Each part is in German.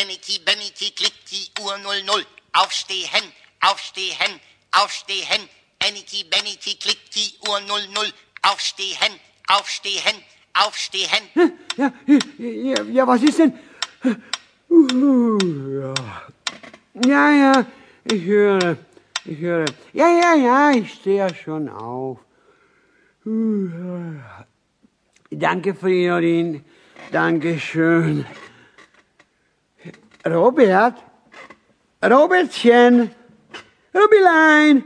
Enniki, Benniki, klickt die Uhr 00. Aufstehen, aufstehen, aufstehen. Enniki, Benniki, klickt die Uhr 00. Aufstehen, aufstehen, aufstehen. Ja, ja, ja, was ist denn? Uh, ja. ja, ich höre, ich höre. Ja, ja, ja, ich stehe ja schon auf. Uh. Danke, Fridolin. Dankeschön. Robert? Robertchen? Rubilein?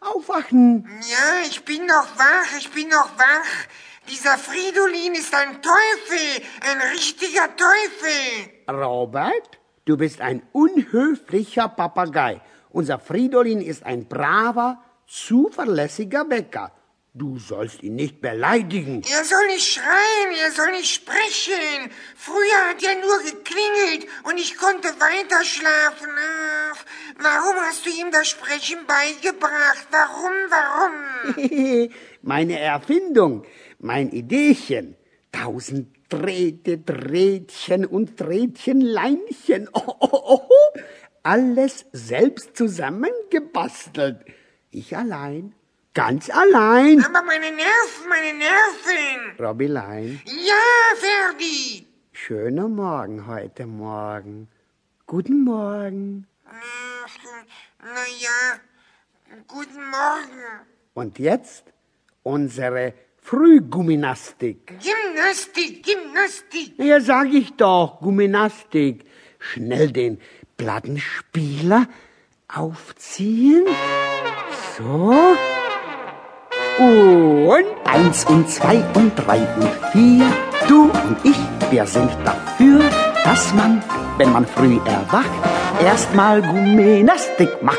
Aufwachen! Ja, ich bin noch wach, ich bin noch wach. Dieser Fridolin ist ein Teufel, ein richtiger Teufel. Robert, du bist ein unhöflicher Papagei. Unser Fridolin ist ein braver, zuverlässiger Bäcker. Du sollst ihn nicht beleidigen. Er soll nicht schreien, er soll nicht sprechen. Früher hat er nur geklingelt und ich konnte weiter schlafen. Ach, warum hast du ihm das Sprechen beigebracht? Warum, warum? Meine Erfindung, mein Ideechen. Tausend Drähte, Drähtchen und Drähtchenleinchen. Oh, oh, oh. Alles selbst zusammengebastelt. Ich allein Ganz allein. Aber meine Nerven, meine Nerven. Robbylein. Ja, Ferdi. Schöner Morgen heute Morgen. Guten Morgen. Na ja, guten Morgen. Und jetzt unsere Frühgymnastik. Gymnastik, Gymnastik. Ja, sag ich doch, Gymnastik. Schnell den Plattenspieler aufziehen. So. Und eins und zwei und drei und vier. Du und ich, wir sind dafür, dass man, wenn man früh erwacht, erstmal Gymnastik macht.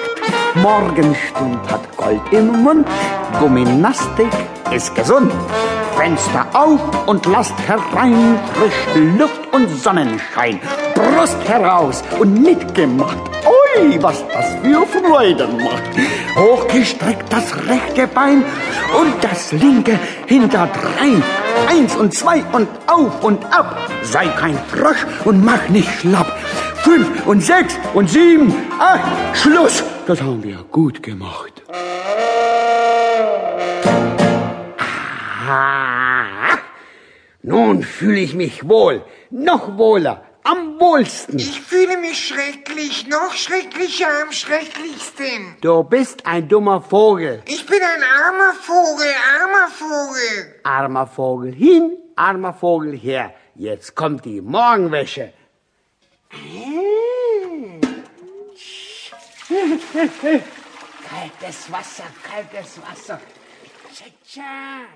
Morgenstund hat Gold im Mund, Gymnastik ist gesund. Fenster auf und lasst herein frische Luft und Sonnenschein. Brust heraus und mitgemacht. Ui, was das für Freude macht. Hochgestreckt das rechte Bein und das linke hinterdrein. Eins und zwei und auf und ab. Sei kein Frosch und mach nicht schlapp. Fünf und sechs und sieben, acht, Schluss. Das haben wir gut gemacht. Nun fühle ich mich wohl, noch wohler, am wohlsten. Ich fühle mich schrecklich, noch schrecklicher am schrecklichsten. Du bist ein dummer Vogel. Ich bin ein armer Vogel, armer Vogel. Armer Vogel hin, armer Vogel her. Jetzt kommt die Morgenwäsche. kaltes Wasser, kaltes Wasser. Tschetschat.